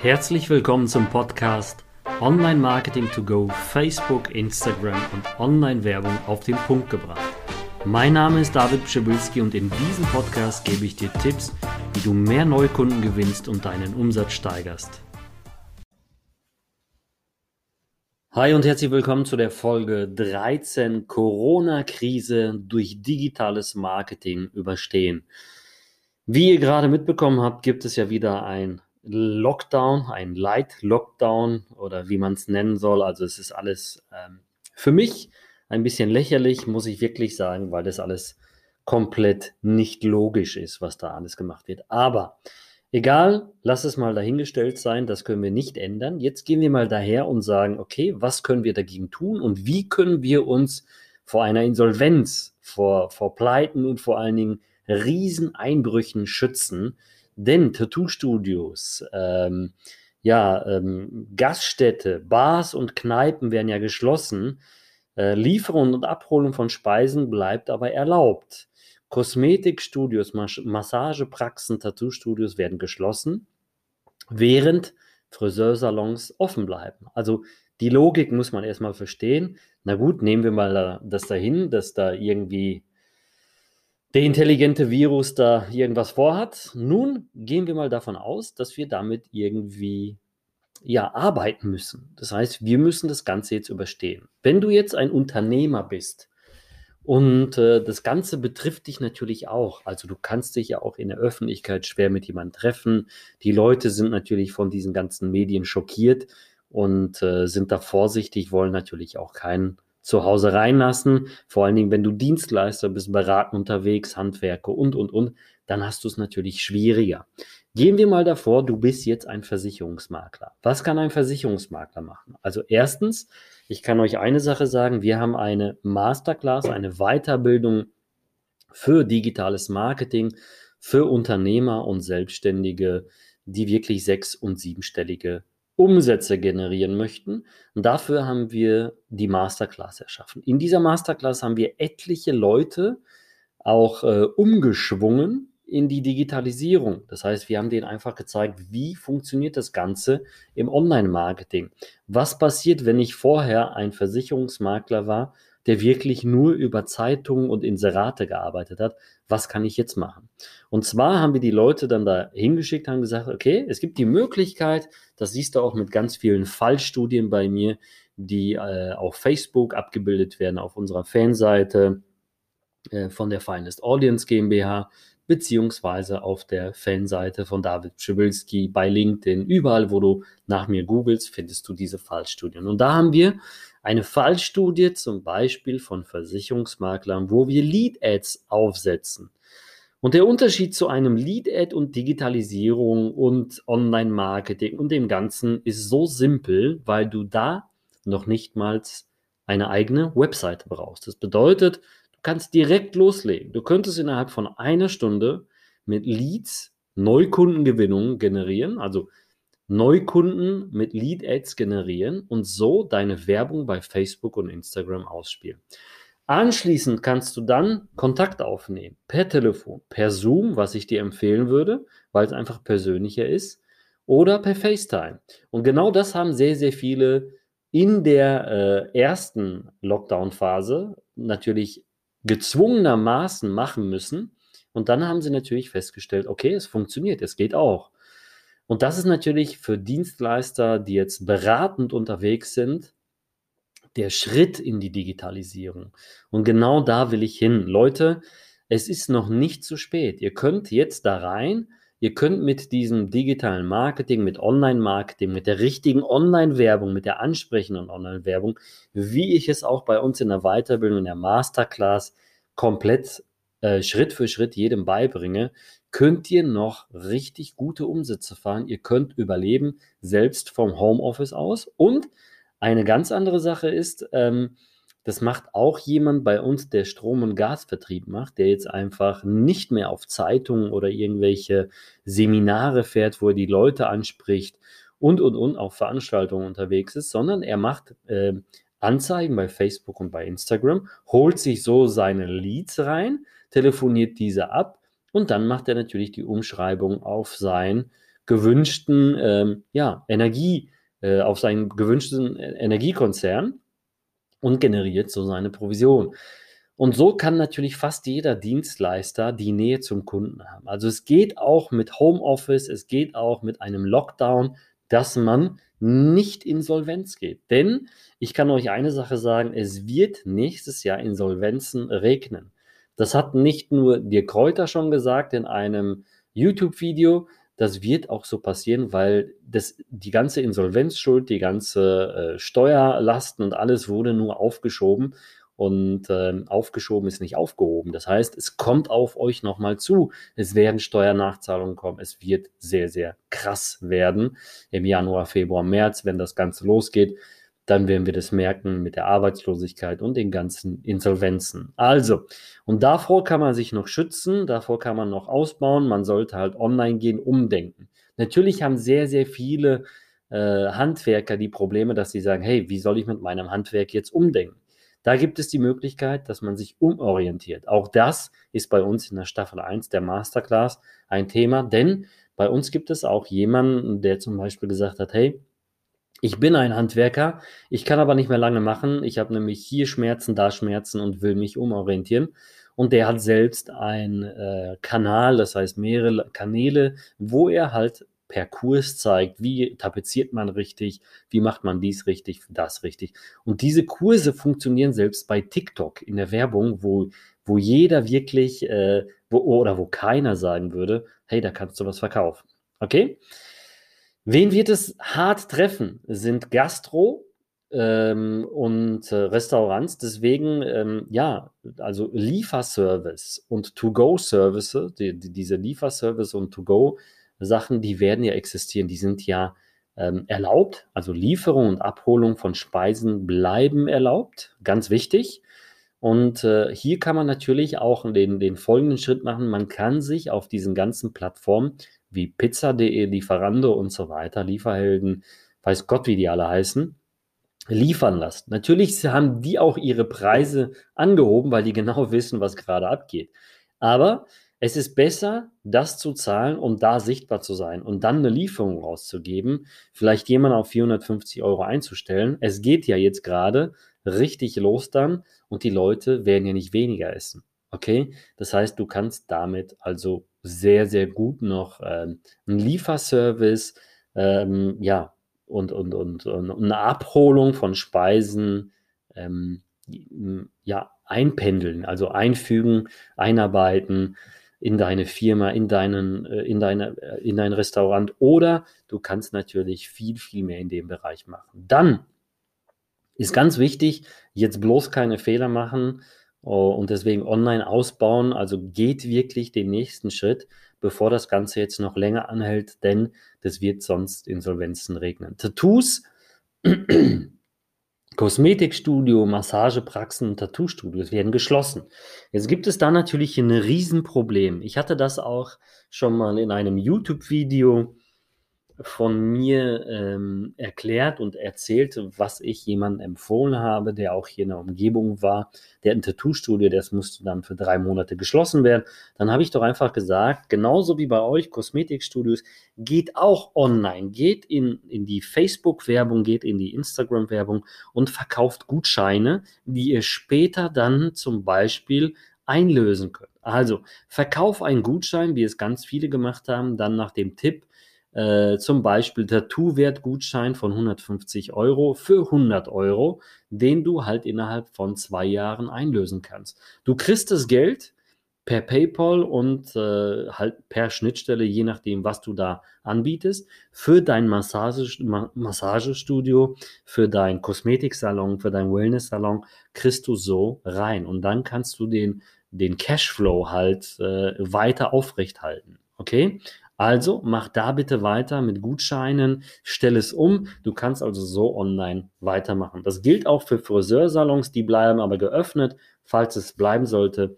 Herzlich willkommen zum Podcast Online Marketing to Go, Facebook, Instagram und Online-Werbung auf den Punkt gebracht. Mein Name ist David Pschibilski und in diesem Podcast gebe ich dir Tipps, wie du mehr Neukunden gewinnst und deinen Umsatz steigerst. Hi und herzlich willkommen zu der Folge 13 Corona-Krise durch digitales Marketing überstehen. Wie ihr gerade mitbekommen habt, gibt es ja wieder ein Lockdown, ein Light-Lockdown oder wie man es nennen soll. Also es ist alles ähm, für mich ein bisschen lächerlich, muss ich wirklich sagen, weil das alles komplett nicht logisch ist, was da alles gemacht wird. Aber egal, lass es mal dahingestellt sein, das können wir nicht ändern. Jetzt gehen wir mal daher und sagen, okay, was können wir dagegen tun und wie können wir uns vor einer Insolvenz, vor, vor Pleiten und vor allen Dingen Rieseneinbrüchen schützen, denn Tattoo-Studios, ähm, ja, ähm, Gaststätte, Bars und Kneipen werden ja geschlossen. Äh, Lieferung und Abholung von Speisen bleibt aber erlaubt. Kosmetikstudios, Mas Massagepraxen, Tattoo-Studios werden geschlossen, während Friseursalons offen bleiben. Also die Logik muss man erstmal verstehen. Na gut, nehmen wir mal das dahin, dass da irgendwie der intelligente Virus da irgendwas vorhat. Nun gehen wir mal davon aus, dass wir damit irgendwie ja arbeiten müssen. Das heißt, wir müssen das Ganze jetzt überstehen. Wenn du jetzt ein Unternehmer bist und äh, das Ganze betrifft dich natürlich auch, also du kannst dich ja auch in der Öffentlichkeit schwer mit jemandem treffen. Die Leute sind natürlich von diesen ganzen Medien schockiert und äh, sind da vorsichtig, wollen natürlich auch keinen zu Hause reinlassen. Vor allen Dingen, wenn du Dienstleister bist, beraten unterwegs, Handwerker und, und, und, dann hast du es natürlich schwieriger. Gehen wir mal davor, du bist jetzt ein Versicherungsmakler. Was kann ein Versicherungsmakler machen? Also erstens, ich kann euch eine Sache sagen, wir haben eine Masterclass, eine Weiterbildung für digitales Marketing, für Unternehmer und Selbstständige, die wirklich sechs- und siebenstellige Umsätze generieren möchten. Und dafür haben wir die Masterclass erschaffen. In dieser Masterclass haben wir etliche Leute auch äh, umgeschwungen in die Digitalisierung. Das heißt, wir haben denen einfach gezeigt, wie funktioniert das Ganze im Online-Marketing. Was passiert, wenn ich vorher ein Versicherungsmakler war der wirklich nur über Zeitungen und Inserate gearbeitet hat. Was kann ich jetzt machen? Und zwar haben wir die Leute dann da hingeschickt, haben gesagt, okay, es gibt die Möglichkeit, das siehst du auch mit ganz vielen Fallstudien bei mir, die äh, auf Facebook abgebildet werden, auf unserer Fanseite äh, von der Finest Audience GmbH, beziehungsweise auf der Fanseite von David Pschibilski bei LinkedIn. Überall, wo du nach mir googelst, findest du diese Fallstudien. Und da haben wir eine Fallstudie zum Beispiel von Versicherungsmaklern, wo wir Lead-Ads aufsetzen. Und der Unterschied zu einem Lead-Ad und Digitalisierung und Online-Marketing und dem Ganzen ist so simpel, weil du da noch nicht mal eine eigene Webseite brauchst. Das bedeutet, kannst direkt loslegen. Du könntest innerhalb von einer Stunde mit Leads Neukundengewinnung generieren, also Neukunden mit Lead-Ads generieren und so deine Werbung bei Facebook und Instagram ausspielen. Anschließend kannst du dann Kontakt aufnehmen, per Telefon, per Zoom, was ich dir empfehlen würde, weil es einfach persönlicher ist, oder per FaceTime. Und genau das haben sehr, sehr viele in der äh, ersten Lockdown-Phase natürlich gezwungenermaßen machen müssen. Und dann haben sie natürlich festgestellt, okay, es funktioniert, es geht auch. Und das ist natürlich für Dienstleister, die jetzt beratend unterwegs sind, der Schritt in die Digitalisierung. Und genau da will ich hin. Leute, es ist noch nicht zu spät. Ihr könnt jetzt da rein. Ihr könnt mit diesem digitalen Marketing, mit Online-Marketing, mit der richtigen Online-Werbung, mit der ansprechenden Online-Werbung, wie ich es auch bei uns in der Weiterbildung, in der Masterclass komplett äh, Schritt für Schritt jedem beibringe, könnt ihr noch richtig gute Umsätze fahren. Ihr könnt überleben, selbst vom Homeoffice aus. Und eine ganz andere Sache ist, ähm, das macht auch jemand bei uns, der Strom- und Gasvertrieb macht, der jetzt einfach nicht mehr auf Zeitungen oder irgendwelche Seminare fährt, wo er die Leute anspricht und, und, und auf Veranstaltungen unterwegs ist, sondern er macht äh, Anzeigen bei Facebook und bei Instagram, holt sich so seine Leads rein, telefoniert diese ab und dann macht er natürlich die Umschreibung auf sein gewünschten ähm, ja, Energie, äh, auf seinen gewünschten Energiekonzern und generiert so seine Provision. Und so kann natürlich fast jeder Dienstleister die Nähe zum Kunden haben. Also es geht auch mit Homeoffice, es geht auch mit einem Lockdown, dass man nicht insolvenz geht. Denn ich kann euch eine Sache sagen, es wird nächstes Jahr Insolvenzen regnen. Das hat nicht nur Dirk Kräuter schon gesagt in einem YouTube-Video, das wird auch so passieren, weil das, die ganze Insolvenzschuld, die ganze äh, Steuerlasten und alles wurde nur aufgeschoben und äh, aufgeschoben ist nicht aufgehoben. Das heißt, es kommt auf euch nochmal zu. Es werden Steuernachzahlungen kommen. Es wird sehr, sehr krass werden im Januar, Februar, März, wenn das Ganze losgeht. Dann werden wir das merken mit der Arbeitslosigkeit und den ganzen Insolvenzen. Also, und davor kann man sich noch schützen, davor kann man noch ausbauen. Man sollte halt online gehen, umdenken. Natürlich haben sehr, sehr viele äh, Handwerker die Probleme, dass sie sagen, hey, wie soll ich mit meinem Handwerk jetzt umdenken? Da gibt es die Möglichkeit, dass man sich umorientiert. Auch das ist bei uns in der Staffel 1 der Masterclass ein Thema, denn bei uns gibt es auch jemanden, der zum Beispiel gesagt hat, hey, ich bin ein Handwerker, ich kann aber nicht mehr lange machen. Ich habe nämlich hier Schmerzen, da Schmerzen und will mich umorientieren. Und der hat selbst einen äh, Kanal, das heißt mehrere Kanäle, wo er halt per Kurs zeigt, wie tapeziert man richtig, wie macht man dies richtig, das richtig. Und diese Kurse funktionieren selbst bei TikTok in der Werbung, wo, wo jeder wirklich, äh, wo, oder wo keiner sagen würde, hey, da kannst du was verkaufen. Okay? Wen wird es hart treffen? Sind Gastro, ähm, und äh, Restaurants. Deswegen, ähm, ja, also Lieferservice und To-Go-Services, die, die, diese Lieferservice und To-Go Sachen, die werden ja existieren, die sind ja ähm, erlaubt. Also Lieferung und Abholung von Speisen bleiben erlaubt, ganz wichtig. Und äh, hier kann man natürlich auch den, den folgenden Schritt machen. Man kann sich auf diesen ganzen Plattformen wie Pizza.de, Lieferando und so weiter, Lieferhelden, weiß Gott, wie die alle heißen, liefern lassen. Natürlich haben die auch ihre Preise angehoben, weil die genau wissen, was gerade abgeht. Aber es ist besser, das zu zahlen, um da sichtbar zu sein und dann eine Lieferung rauszugeben, vielleicht jemanden auf 450 Euro einzustellen. Es geht ja jetzt gerade richtig los dann und die Leute werden ja nicht weniger essen. Okay? Das heißt, du kannst damit also sehr, sehr gut noch ähm, einen Lieferservice, ähm, ja, und, und, und, und, eine Abholung von Speisen, ähm, ja, einpendeln, also einfügen, einarbeiten in deine Firma, in, deinen, äh, in, deine, äh, in dein Restaurant oder du kannst natürlich viel, viel mehr in dem Bereich machen. Dann ist ganz wichtig, jetzt bloß keine Fehler machen und deswegen online ausbauen. Also geht wirklich den nächsten Schritt, bevor das Ganze jetzt noch länger anhält, denn das wird sonst Insolvenzen regnen. Tattoos Kosmetikstudio, Massagepraxen und Tattoo-Studios werden geschlossen. Jetzt gibt es da natürlich ein Riesenproblem. Ich hatte das auch schon mal in einem YouTube-Video von mir ähm, erklärt und erzählt, was ich jemandem empfohlen habe, der auch hier in der Umgebung war, der ein Tattoo-Studio, das musste dann für drei Monate geschlossen werden. Dann habe ich doch einfach gesagt, genauso wie bei euch Kosmetikstudios, geht auch online, geht in, in die Facebook-Werbung, geht in die Instagram-Werbung und verkauft Gutscheine, die ihr später dann zum Beispiel einlösen könnt. Also verkauf einen Gutschein, wie es ganz viele gemacht haben, dann nach dem Tipp, äh, zum Beispiel Tattoo-Wertgutschein von 150 Euro für 100 Euro, den du halt innerhalb von zwei Jahren einlösen kannst. Du kriegst das Geld per PayPal und äh, halt per Schnittstelle, je nachdem, was du da anbietest, für dein Massage, Ma Massagestudio, für dein Kosmetiksalon, für dein Wellness-Salon, kriegst du so rein. Und dann kannst du den, den Cashflow halt äh, weiter aufrechthalten. Okay? Also mach da bitte weiter mit Gutscheinen, stell es um. Du kannst also so online weitermachen. Das gilt auch für Friseursalons, die bleiben aber geöffnet. Falls es bleiben sollte,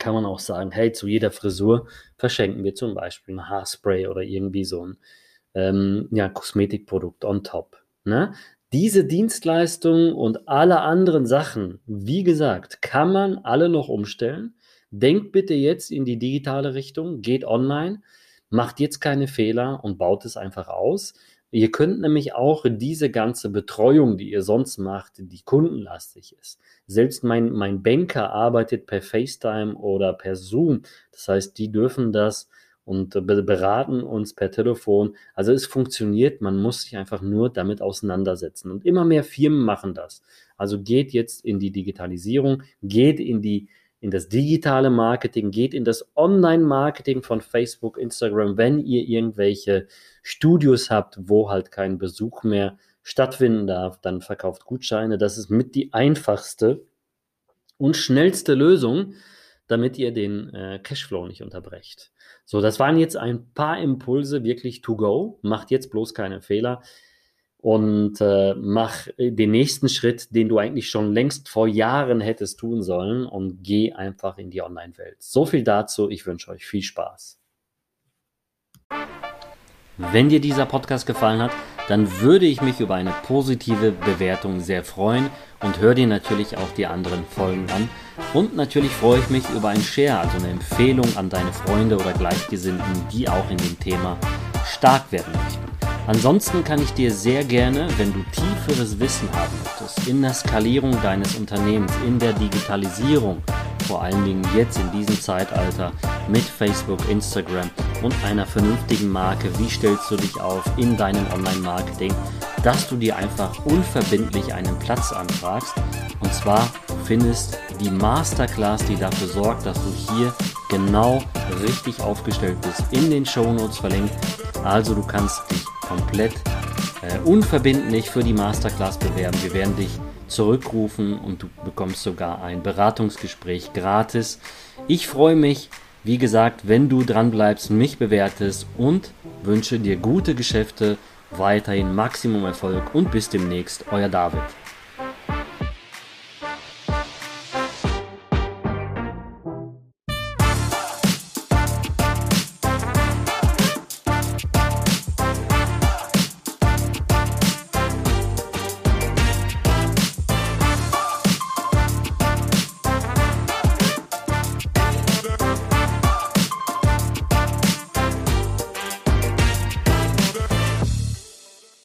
kann man auch sagen, hey, zu jeder Frisur verschenken wir zum Beispiel ein Haarspray oder irgendwie so ein ähm, ja, Kosmetikprodukt on top. Ne? Diese Dienstleistungen und alle anderen Sachen, wie gesagt, kann man alle noch umstellen. Denkt bitte jetzt in die digitale Richtung, geht online. Macht jetzt keine Fehler und baut es einfach aus. Ihr könnt nämlich auch diese ganze Betreuung, die ihr sonst macht, die kundenlastig ist. Selbst mein, mein Banker arbeitet per FaceTime oder per Zoom. Das heißt, die dürfen das und beraten uns per Telefon. Also es funktioniert, man muss sich einfach nur damit auseinandersetzen. Und immer mehr Firmen machen das. Also geht jetzt in die Digitalisierung, geht in die in das digitale Marketing, geht in das Online-Marketing von Facebook, Instagram, wenn ihr irgendwelche Studios habt, wo halt kein Besuch mehr stattfinden darf, dann verkauft Gutscheine. Das ist mit die einfachste und schnellste Lösung, damit ihr den äh, Cashflow nicht unterbrecht. So, das waren jetzt ein paar Impulse wirklich to go. Macht jetzt bloß keine Fehler und äh, mach den nächsten Schritt, den du eigentlich schon längst vor Jahren hättest tun sollen und geh einfach in die Online-Welt. So viel dazu. Ich wünsche euch viel Spaß. Wenn dir dieser Podcast gefallen hat, dann würde ich mich über eine positive Bewertung sehr freuen und hör dir natürlich auch die anderen Folgen an. Und natürlich freue ich mich über ein Share, also eine Empfehlung an deine Freunde oder Gleichgesinnten, die auch in dem Thema stark werden möchten. Ansonsten kann ich dir sehr gerne, wenn du tieferes Wissen haben möchtest, in der Skalierung deines Unternehmens, in der Digitalisierung, vor allen Dingen jetzt in diesem Zeitalter mit Facebook, Instagram und einer vernünftigen Marke, wie stellst du dich auf in deinem Online-Marketing, dass du dir einfach unverbindlich einen Platz anfragst. Und zwar findest die Masterclass, die dafür sorgt, dass du hier genau richtig aufgestellt bist, in den Show Notes verlinkt. Also du kannst dich komplett äh, unverbindlich für die Masterclass bewerben. Wir werden dich zurückrufen und du bekommst sogar ein Beratungsgespräch gratis. Ich freue mich, wie gesagt, wenn du dran bleibst, mich bewertest und wünsche dir gute Geschäfte, weiterhin Maximum Erfolg und bis demnächst, euer David.